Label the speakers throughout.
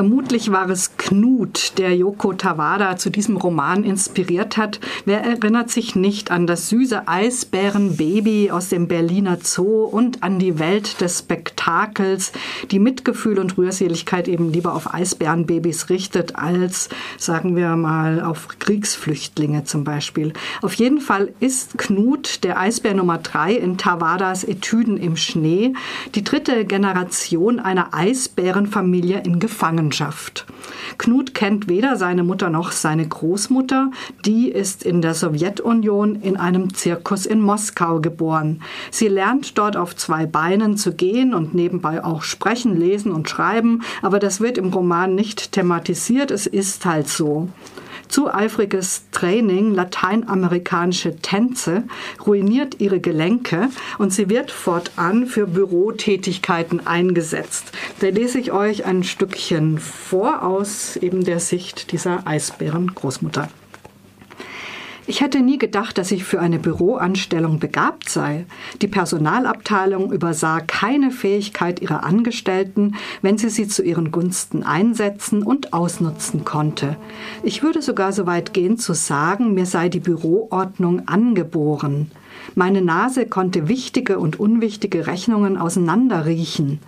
Speaker 1: Vermutlich war es Knut, der Yoko Tawada zu diesem Roman inspiriert hat. Wer erinnert sich nicht an das süße Eisbärenbaby aus dem Berliner Zoo und an die Welt des Spektakels, die Mitgefühl und Rührseligkeit eben lieber auf Eisbärenbabys richtet, als, sagen wir mal, auf Kriegsflüchtlinge zum Beispiel. Auf jeden Fall ist Knut, der Eisbär Nummer drei in Tawadas Etüden im Schnee, die dritte Generation einer Eisbärenfamilie in Gefangenschaft. Knut kennt weder seine Mutter noch seine Großmutter. Die ist in der Sowjetunion in einem Zirkus in Moskau geboren. Sie lernt dort auf zwei Beinen zu gehen und nebenbei auch sprechen, lesen und schreiben, aber das wird im Roman nicht thematisiert. Es ist halt so. Zu eifriges Training lateinamerikanische Tänze ruiniert ihre Gelenke und sie wird fortan für Bürotätigkeiten eingesetzt. Da lese ich euch ein Stückchen vor aus eben der Sicht dieser Eisbären-Großmutter. Ich hätte nie gedacht, dass ich für eine Büroanstellung begabt sei. Die Personalabteilung übersah keine Fähigkeit ihrer Angestellten, wenn sie sie zu ihren Gunsten einsetzen und ausnutzen konnte. Ich würde sogar so weit gehen zu sagen, mir sei die Büroordnung angeboren. Meine Nase konnte wichtige und unwichtige Rechnungen auseinanderriechen.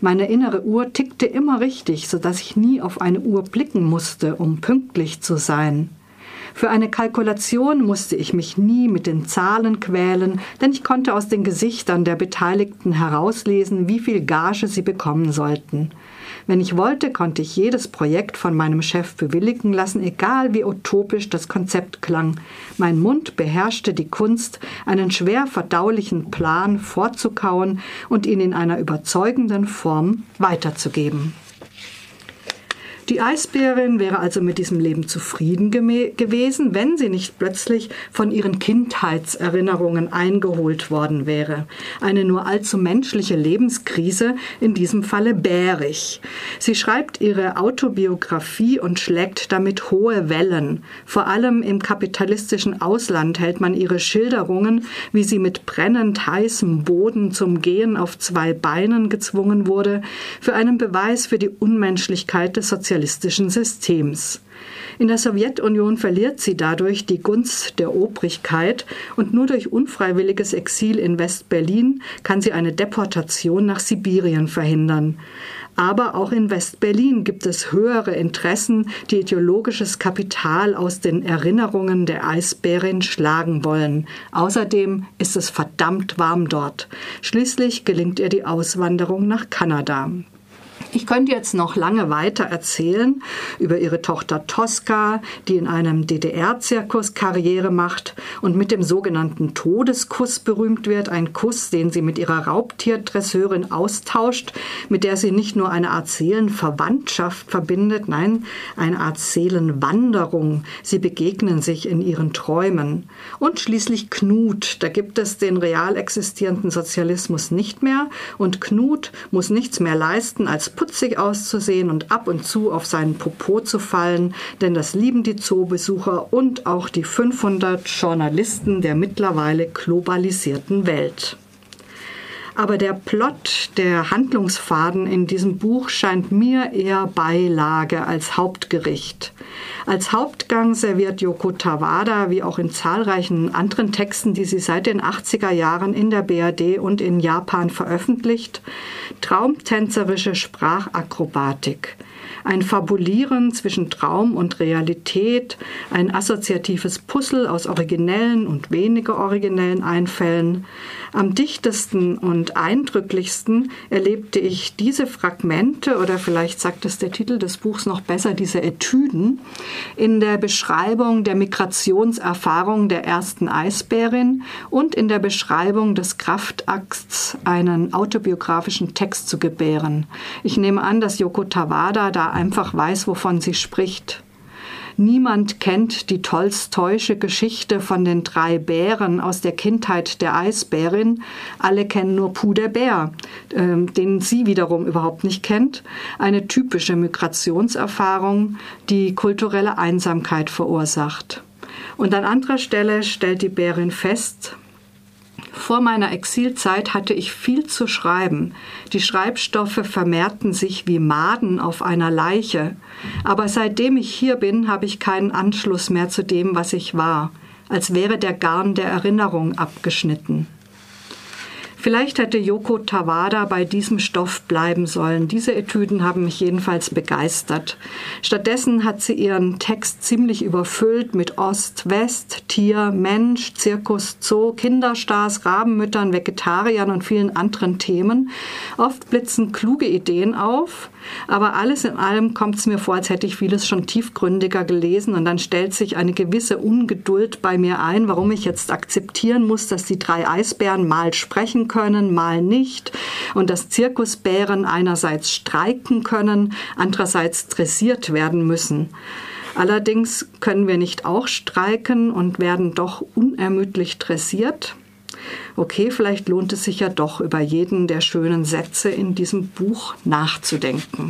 Speaker 1: Meine innere Uhr tickte immer richtig, sodass ich nie auf eine Uhr blicken musste, um pünktlich zu sein. Für eine Kalkulation musste ich mich nie mit den Zahlen quälen, denn ich konnte aus den Gesichtern der Beteiligten herauslesen, wie viel Gage sie bekommen sollten. Wenn ich wollte, konnte ich jedes Projekt von meinem Chef bewilligen lassen, egal wie utopisch das Konzept klang. Mein Mund beherrschte die Kunst, einen schwer verdaulichen Plan vorzukauen und ihn in einer überzeugenden Form weiterzugeben. Die Eisbärin wäre also mit diesem Leben zufrieden gewesen, wenn sie nicht plötzlich von ihren Kindheitserinnerungen eingeholt worden wäre. Eine nur allzu menschliche Lebenskrise, in diesem Falle bärig. Sie schreibt ihre Autobiografie und schlägt damit hohe Wellen. Vor allem im kapitalistischen Ausland hält man ihre Schilderungen, wie sie mit brennend heißem Boden zum Gehen auf zwei Beinen gezwungen wurde, für einen Beweis für die Unmenschlichkeit des Sozialismus sozialistischen Systems. In der Sowjetunion verliert sie dadurch die Gunst der Obrigkeit und nur durch unfreiwilliges Exil in West-Berlin kann sie eine Deportation nach Sibirien verhindern. Aber auch in West-Berlin gibt es höhere Interessen, die ideologisches Kapital aus den Erinnerungen der Eisbärin schlagen wollen. Außerdem ist es verdammt warm dort. Schließlich gelingt ihr die Auswanderung nach Kanada. Ich könnte jetzt noch lange weiter erzählen über ihre Tochter Tosca, die in einem DDR-Zirkus Karriere macht und mit dem sogenannten Todeskuss berühmt wird. Ein Kuss, den sie mit ihrer Raubtierdresseurin austauscht, mit der sie nicht nur eine Art Seelenverwandtschaft verbindet, nein, eine Art Seelenwanderung. Sie begegnen sich in ihren Träumen. Und schließlich Knut. Da gibt es den real existierenden Sozialismus nicht mehr und Knut muss nichts mehr leisten als putzig auszusehen und ab und zu auf seinen Popo zu fallen, denn das lieben die Zoobesucher und auch die 500 Journalisten der mittlerweile globalisierten Welt. Aber der Plot, der Handlungsfaden in diesem Buch scheint mir eher Beilage als Hauptgericht. Als Hauptgang serviert Yoko Tawada, wie auch in zahlreichen anderen Texten, die sie seit den 80er Jahren in der BRD und in Japan veröffentlicht, traumtänzerische Sprachakrobatik ein Fabulieren zwischen Traum und Realität, ein assoziatives Puzzle aus originellen und weniger originellen Einfällen. Am dichtesten und eindrücklichsten erlebte ich diese Fragmente oder vielleicht sagt es der Titel des Buchs noch besser, diese Etüden in der Beschreibung der Migrationserfahrung der ersten Eisbärin und in der Beschreibung des Kraftakts einen autobiografischen Text zu gebären. Ich nehme an, dass Yoko Tawada da einfach weiß, wovon sie spricht. Niemand kennt die Tolstoische Geschichte von den drei Bären aus der Kindheit der Eisbärin. Alle kennen nur Puh der Bär, äh, den sie wiederum überhaupt nicht kennt. Eine typische Migrationserfahrung, die kulturelle Einsamkeit verursacht. Und an anderer Stelle stellt die Bärin fest, Vor meiner Exilzeit hatte ich viel zu schreiben. Die Schreibstoffe vermehrten sich wie Maden auf einer Leiche. Aber seitdem ich hier bin, habe ich keinen Anschluss mehr zu dem, was ich war, als wäre der Garn der Erinnerung abgeschnitten. Vielleicht hätte Yoko Tawada bei diesem Stoff bleiben sollen. Diese Etüden haben mich jedenfalls begeistert. Stattdessen hat sie ihren Text ziemlich überfüllt mit Ost, West, Tier, Mensch, Zirkus, Zoo, Kinderstars, Rabenmüttern, Vegetariern und vielen anderen Themen. Oft blitzen kluge Ideen auf, aber alles in allem kommt es mir vor, als hätte ich vieles schon tiefgründiger gelesen und dann stellt sich eine gewisse Ungeduld bei mir ein, warum ich jetzt akzeptieren muss, dass die drei Eisbären mal sprechen können, mal nicht und dass Zirkusbären einerseits streiken können, andererseits dressiert werden müssen. Allerdings können wir nicht auch streiken und werden doch unermüdlich dressiert. Okay, vielleicht lohnt es sich ja doch über jeden der schönen Sätze in diesem Buch nachzudenken.